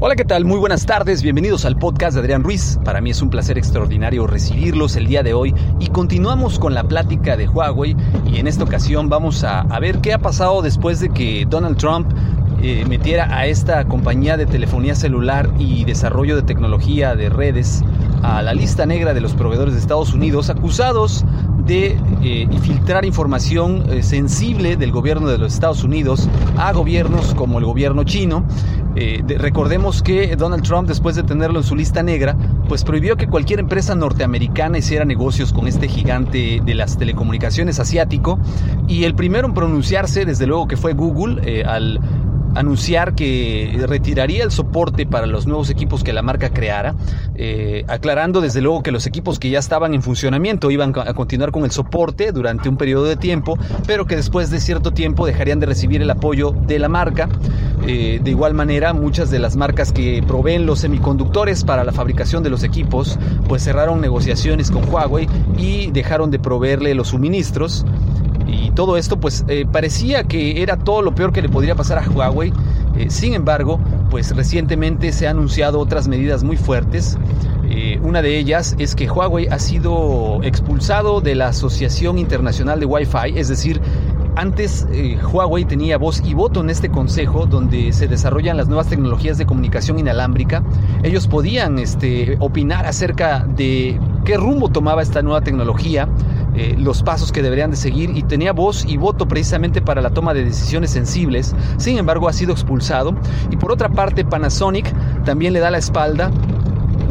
Hola, ¿qué tal? Muy buenas tardes, bienvenidos al podcast de Adrián Ruiz. Para mí es un placer extraordinario recibirlos el día de hoy y continuamos con la plática de Huawei y en esta ocasión vamos a, ver qué ha pasado después de que Donald Trump eh, metiera a esta compañía de telefonía celular y desarrollo de tecnología de redes a la lista negra de los proveedores de Estados Unidos acusados de eh, filtrar información eh, sensible del gobierno de los Estados Unidos a gobiernos como el gobierno chino. Eh, de- recordemos que Donald Trump, después de tenerlo en su lista negra, pues prohibió que cualquier empresa norteamericana hiciera negocios con este gigante de las telecomunicaciones asiático. Y el primero en pronunciarse, desde luego, que fue Google, eh, al anunciar que retiraría el soporte para los nuevos equipos que la marca creara, eh, aclarando desde luego que los equipos que ya estaban en funcionamiento iban a continuar con el soporte durante un periodo de tiempo, pero que después de cierto tiempo dejarían de recibir el apoyo de la marca. Eh, de igual manera, muchas de las marcas que proveen los semiconductores para la fabricación de los equipos, pues cerraron negociaciones con Huawei y dejaron de proveerle los suministros. Y todo esto pues eh, parecía que era todo lo peor que le podría pasar a Huawei. Eh, sin embargo, pues recientemente se han anunciado otras medidas muy fuertes. Eh, una de ellas es que Huawei ha sido expulsado de la Asociación Internacional de Wi-Fi, es decir, antes eh, Huawei tenía voz y voto en este consejo donde se desarrollan las nuevas tecnologías de comunicación inalámbrica. Ellos podían este, opinar acerca de qué rumbo tomaba esta nueva tecnología, eh, los pasos que deberían de seguir y tenía voz y voto precisamente para la toma de decisiones sensibles. Sin embargo, ha sido expulsado. Y por otra parte, Panasonic también le da la espalda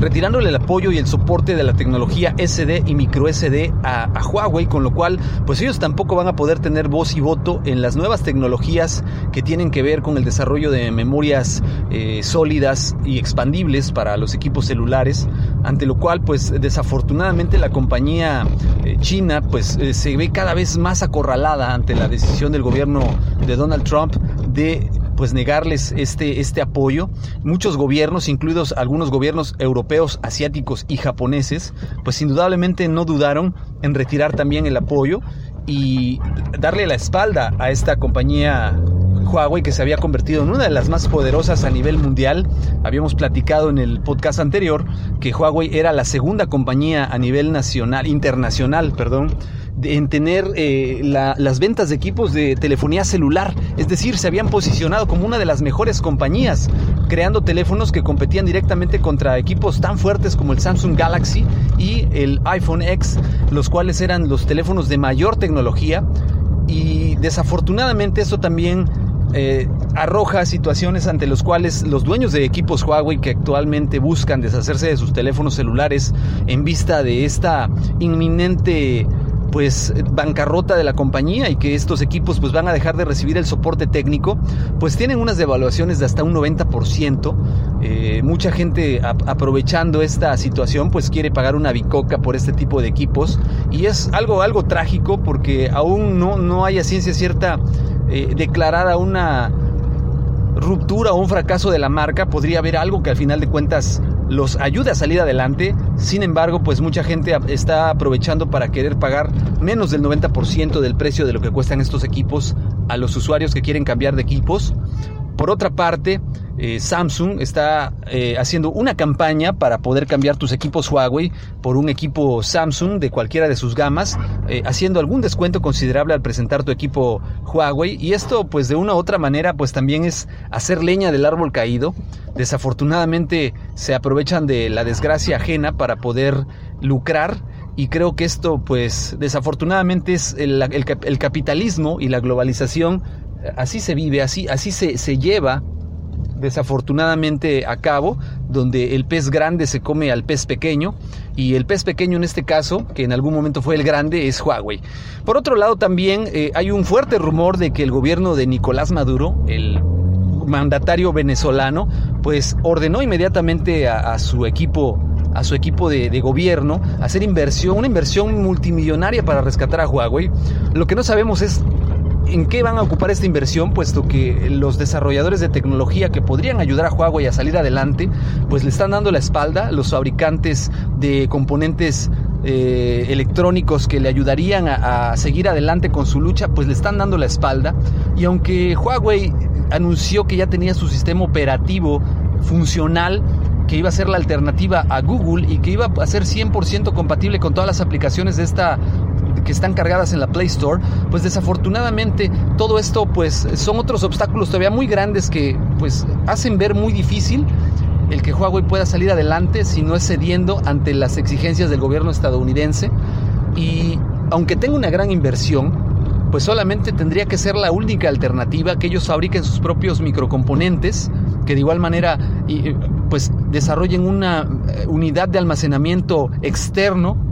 retirándole el apoyo y el soporte de la tecnología SD y micro SD a, Huawei, con lo cual pues ellos tampoco van a poder tener voz y voto en las nuevas tecnologías que tienen que ver con el desarrollo de memorias eh, sólidas y expandibles para los equipos celulares, ante lo cual pues desafortunadamente la compañía eh, china pues eh, se ve cada vez más acorralada ante la decisión del gobierno de Donald Trump de pues negarles este, este apoyo. Muchos gobiernos, incluidos algunos gobiernos europeos, asiáticos y japoneses, pues indudablemente no dudaron en retirar también el apoyo y darle la espalda a esta compañía Huawei que se había convertido en una de las más poderosas a nivel mundial. Habíamos platicado en el podcast anterior que Huawei era la segunda compañía a nivel nacional, internacional, perdón, en tener eh, la, las ventas de equipos de telefonía celular. Es decir, se habían posicionado como una de las mejores compañías, creando teléfonos que competían directamente contra equipos tan fuertes como el Samsung Galaxy y el iPhone X, los cuales eran los teléfonos de mayor tecnología. Y desafortunadamente eso también eh, arroja situaciones ante los cuales los dueños de equipos Huawei que actualmente buscan deshacerse de sus teléfonos celulares en vista de esta inminente pues bancarrota de la compañía y que estos equipos pues van a dejar de recibir el soporte técnico, pues tienen unas devaluaciones de hasta un 90%. Eh, mucha gente aprovechando esta situación pues quiere pagar una bicoca por este tipo de equipos y es algo, algo trágico porque aún no, no hay a ciencia cierta eh, declarada una ruptura o un fracaso de la marca, podría haber algo que al final de cuentas los ayude a salir adelante. Sin embargo, pues mucha gente está aprovechando para querer pagar menos del 90% del precio de lo que cuestan estos equipos a los usuarios que quieren cambiar de equipos. Por otra parte, eh, Samsung está eh, haciendo una campaña para poder cambiar tus equipos Huawei por un equipo Samsung de cualquiera de sus gamas, eh, haciendo algún descuento considerable al presentar tu equipo Huawei. Y esto, pues de una u otra manera, pues también es hacer leña del árbol caído. Desafortunadamente se aprovechan de la desgracia ajena para poder lucrar y creo que esto pues desafortunadamente es el, el, capitalismo y la globalización así se vive, así, así se, se lleva desafortunadamente a cabo, donde el pez grande se come al pez pequeño y el pez pequeño en este caso, que en algún momento fue el grande, es Huawei. Por otro lado también eh, hay un fuerte rumor de que el gobierno de Nicolás Maduro, el mandatario venezolano, pues ordenó inmediatamente a, su equipo a su equipo de, de, gobierno hacer inversión, una inversión multimillonaria para rescatar a Huawei. Lo que no sabemos es ¿En qué van a ocupar esta inversión? Puesto que los desarrolladores de tecnología que podrían ayudar a Huawei a salir adelante, pues le están dando la espalda. Los fabricantes de componentes eh, electrónicos que le ayudarían a, seguir adelante con su lucha, pues le están dando la espalda. Y aunque Huawei anunció que ya tenía su sistema operativo funcional, que iba a ser la alternativa a Google y que iba a ser 100% compatible con todas las aplicaciones de esta que están cargadas en la Play Store, pues desafortunadamente todo esto pues son otros obstáculos todavía muy grandes que pues hacen ver muy difícil el que Huawei pueda salir adelante si no es cediendo ante las exigencias del gobierno estadounidense. Y aunque tenga una gran inversión, pues solamente tendría que ser la única alternativa que ellos fabriquen sus propios microcomponentes, que de igual manera pues desarrollen una eh, unidad de almacenamiento externo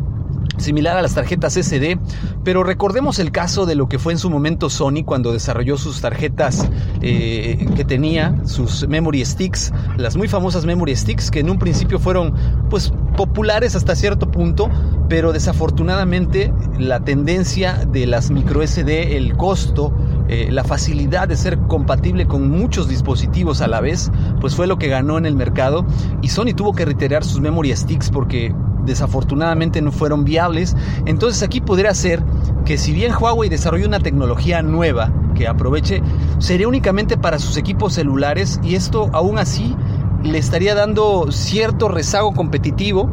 similar a las tarjetas SD, pero recordemos el caso de lo que fue en su momento Sony cuando desarrolló sus tarjetas eh, que tenía, sus memory sticks, las muy famosas memory sticks que en un principio fueron pues populares hasta cierto punto, pero desafortunadamente la tendencia de las micro SD, el costo, eh, la facilidad de ser compatible con muchos dispositivos a la vez, pues fue lo que ganó en el mercado. Y Sony tuvo que retirar sus memory sticks porque desafortunadamente no fueron viables. Entonces aquí podría ser que si bien Huawei desarrolló una tecnología nueva que aproveche, sería únicamente para sus equipos celulares y esto aún así le estaría dando cierto rezago competitivo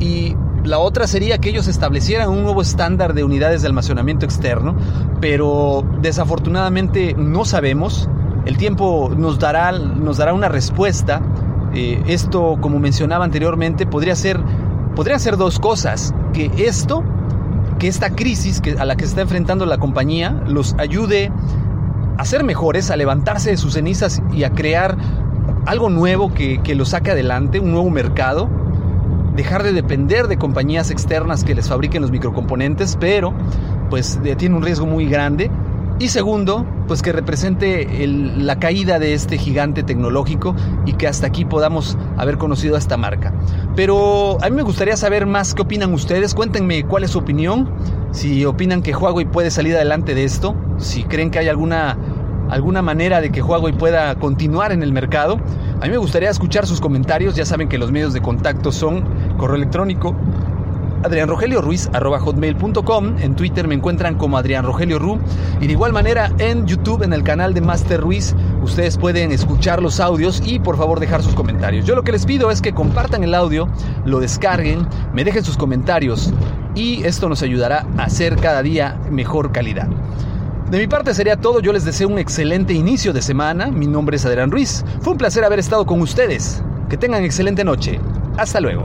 y la otra sería que ellos establecieran un nuevo estándar de unidades de almacenamiento externo, pero desafortunadamente no sabemos. El tiempo nos dará, nos dará una respuesta. Eh, esto, como mencionaba anteriormente, podría ser podrían ser dos cosas, que esto, que esta crisis que, a la que se está enfrentando la compañía, los ayude a ser mejores, a levantarse de sus cenizas y a crear algo nuevo que, que los saque adelante, un nuevo mercado, dejar de depender de compañías externas que les fabriquen los microcomponentes, pero pues tiene un riesgo muy grande y segundo, pues que represente la caída de este gigante tecnológico y que hasta aquí podamos haber conocido a esta marca. Pero a mí me gustaría saber más qué opinan ustedes. Cuéntenme cuál es su opinión. Si opinan que Huawei puede salir adelante de esto. Si creen que hay alguna, alguna manera de que Huawei pueda continuar en el mercado. A mí me gustaría escuchar sus comentarios. Ya saben que los medios de contacto son correo electrónico Adrián Rogelio Ruiz, arroba hotmail.com. En Twitter me encuentran como Adrián Rogelio Ru. Y de igual manera en YouTube, en el canal de Master Ruiz, ustedes pueden escuchar los audios y por favor dejar sus comentarios. Yo lo que les pido es que compartan el audio, lo descarguen, me dejen sus comentarios y esto nos ayudará a hacer cada día mejor calidad. De mi parte sería todo, yo les deseo un excelente inicio de semana, mi nombre es Adrián Ruiz, fue un placer haber estado con ustedes, que tengan excelente noche, hasta luego.